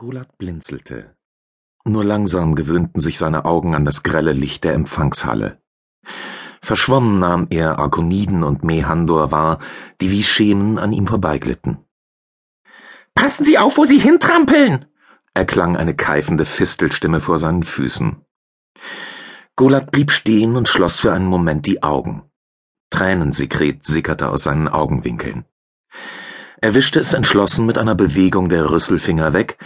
Gulat blinzelte. Nur langsam gewöhnten sich seine Augen an das grelle Licht der Empfangshalle. Verschwommen nahm er Arkoniden und Mehandor wahr, die wie Schemen an ihm vorbeiglitten. Passen Sie auf, wo Sie hintrampeln! erklang eine keifende Fistelstimme vor seinen Füßen. Golat blieb stehen und schloss für einen Moment die Augen. Tränensekret sickerte aus seinen Augenwinkeln. Er wischte es entschlossen mit einer Bewegung der Rüsselfinger weg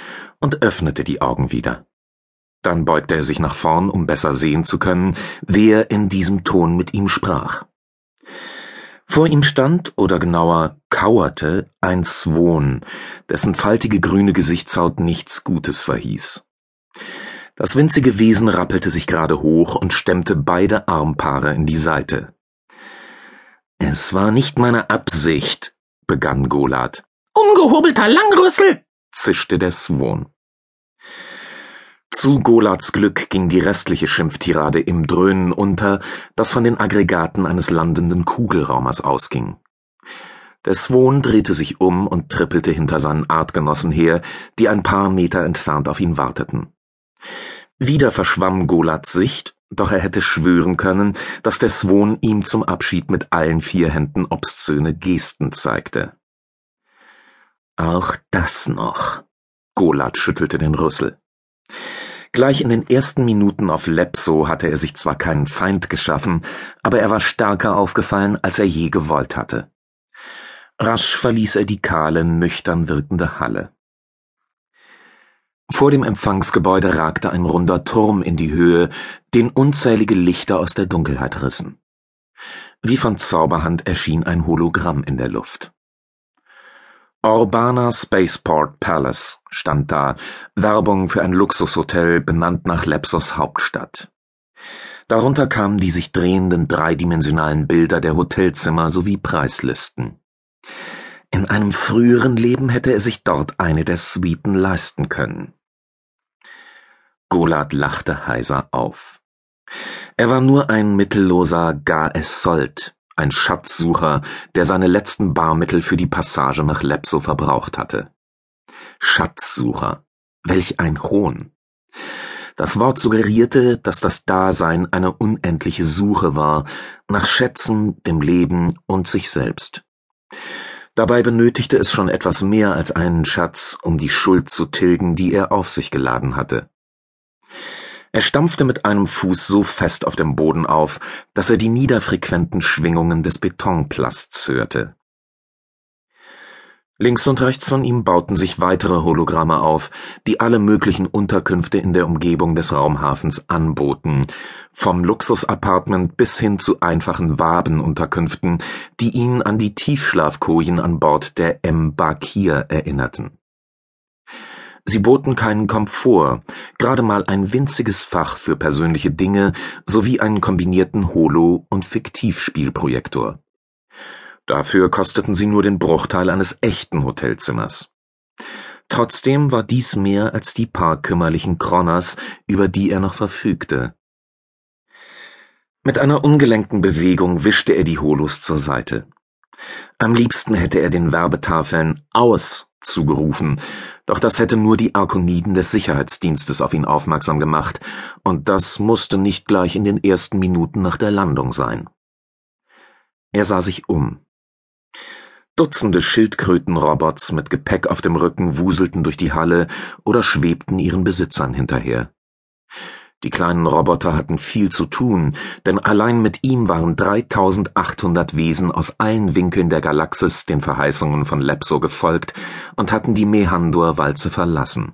und öffnete die Augen wieder. Dann beugte er sich nach vorn, um besser sehen zu können, wer in diesem Ton mit ihm sprach. Vor ihm stand, oder genauer kauerte, ein Swon, dessen faltige grüne Gesichtshaut nichts Gutes verhieß. Das winzige Wesen rappelte sich gerade hoch und stemmte beide Armpaare in die Seite. Es war nicht meine Absicht, begann Golat. Ungehobelter Langrüssel! zischte der Swon. Zu Golats Glück ging die restliche Schimpftirade im Dröhnen unter, das von den Aggregaten eines landenden Kugelraumers ausging. Der Swon drehte sich um und trippelte hinter seinen Artgenossen her, die ein paar Meter entfernt auf ihn warteten. Wieder verschwamm Golats Sicht, doch er hätte schwören können, dass der Swon ihm zum Abschied mit allen vier Händen obszöne Gesten zeigte. Auch das noch. Golat schüttelte den Rüssel. Gleich in den ersten Minuten auf Lepso hatte er sich zwar keinen Feind geschaffen, aber er war stärker aufgefallen, als er je gewollt hatte. Rasch verließ er die kahle, nüchtern wirkende Halle. Vor dem Empfangsgebäude ragte ein runder Turm in die Höhe, den unzählige Lichter aus der Dunkelheit rissen. Wie von Zauberhand erschien ein Hologramm in der Luft. Urbana Spaceport Palace stand da, Werbung für ein Luxushotel, benannt nach Lepsos Hauptstadt. Darunter kamen die sich drehenden dreidimensionalen Bilder der Hotelzimmer sowie Preislisten. In einem früheren Leben hätte er sich dort eine der Suiten leisten können. Golat lachte heiser auf. Er war nur ein mittelloser Gar es Sold, ein Schatzsucher, der seine letzten Barmittel für die Passage nach Lepso verbraucht hatte. Schatzsucher, welch ein Hohn. Das Wort suggerierte, dass das Dasein eine unendliche Suche war, nach Schätzen, dem Leben und sich selbst. Dabei benötigte es schon etwas mehr als einen Schatz, um die Schuld zu tilgen, die er auf sich geladen hatte. Er stampfte mit einem Fuß so fest auf dem Boden auf, dass er die niederfrequenten Schwingungen des Betonplasts hörte. Links und rechts von ihm bauten sich weitere Hologramme auf, die alle möglichen Unterkünfte in der Umgebung des Raumhafens anboten, vom Luxusapartment bis hin zu einfachen Wabenunterkünften, die ihn an die Tiefschlafkojen an Bord der M. Bakir erinnerten. Sie boten keinen Komfort, gerade mal ein winziges Fach für persönliche Dinge sowie einen kombinierten Holo- und Fiktivspielprojektor. Dafür kosteten sie nur den Bruchteil eines echten Hotelzimmers. Trotzdem war dies mehr als die paar kümmerlichen Kroners, über die er noch verfügte. Mit einer ungelenkten Bewegung wischte er die Holos zur Seite. Am liebsten hätte er den Werbetafeln aus zugerufen, doch das hätte nur die Arkoniden des Sicherheitsdienstes auf ihn aufmerksam gemacht, und das musste nicht gleich in den ersten Minuten nach der Landung sein. Er sah sich um. Dutzende Schildkrötenrobots mit Gepäck auf dem Rücken wuselten durch die Halle oder schwebten ihren Besitzern hinterher. Die kleinen Roboter hatten viel zu tun, denn allein mit ihm waren 3800 Wesen aus allen Winkeln der Galaxis den Verheißungen von Lepso gefolgt und hatten die Mehandor-Walze verlassen.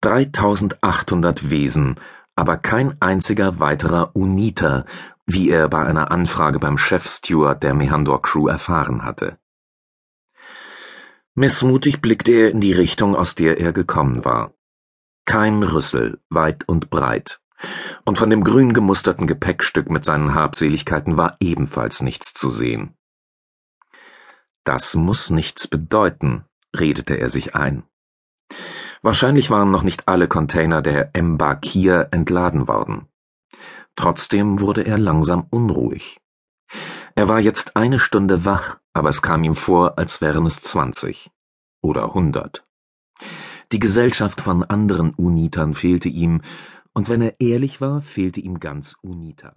3800 Wesen, aber kein einziger weiterer Uniter, wie er bei einer Anfrage beim Chefsteward der Mehandor Crew erfahren hatte. Missmutig blickte er in die Richtung, aus der er gekommen war. Kein Rüssel, weit und breit. Und von dem grün gemusterten Gepäckstück mit seinen Habseligkeiten war ebenfalls nichts zu sehen. Das muss nichts bedeuten, redete er sich ein. Wahrscheinlich waren noch nicht alle Container der Mbakir entladen worden. Trotzdem wurde er langsam unruhig. Er war jetzt eine Stunde wach, aber es kam ihm vor, als wären es zwanzig oder hundert. Die Gesellschaft von anderen Unitern fehlte ihm, und wenn er ehrlich war, fehlte ihm ganz Unita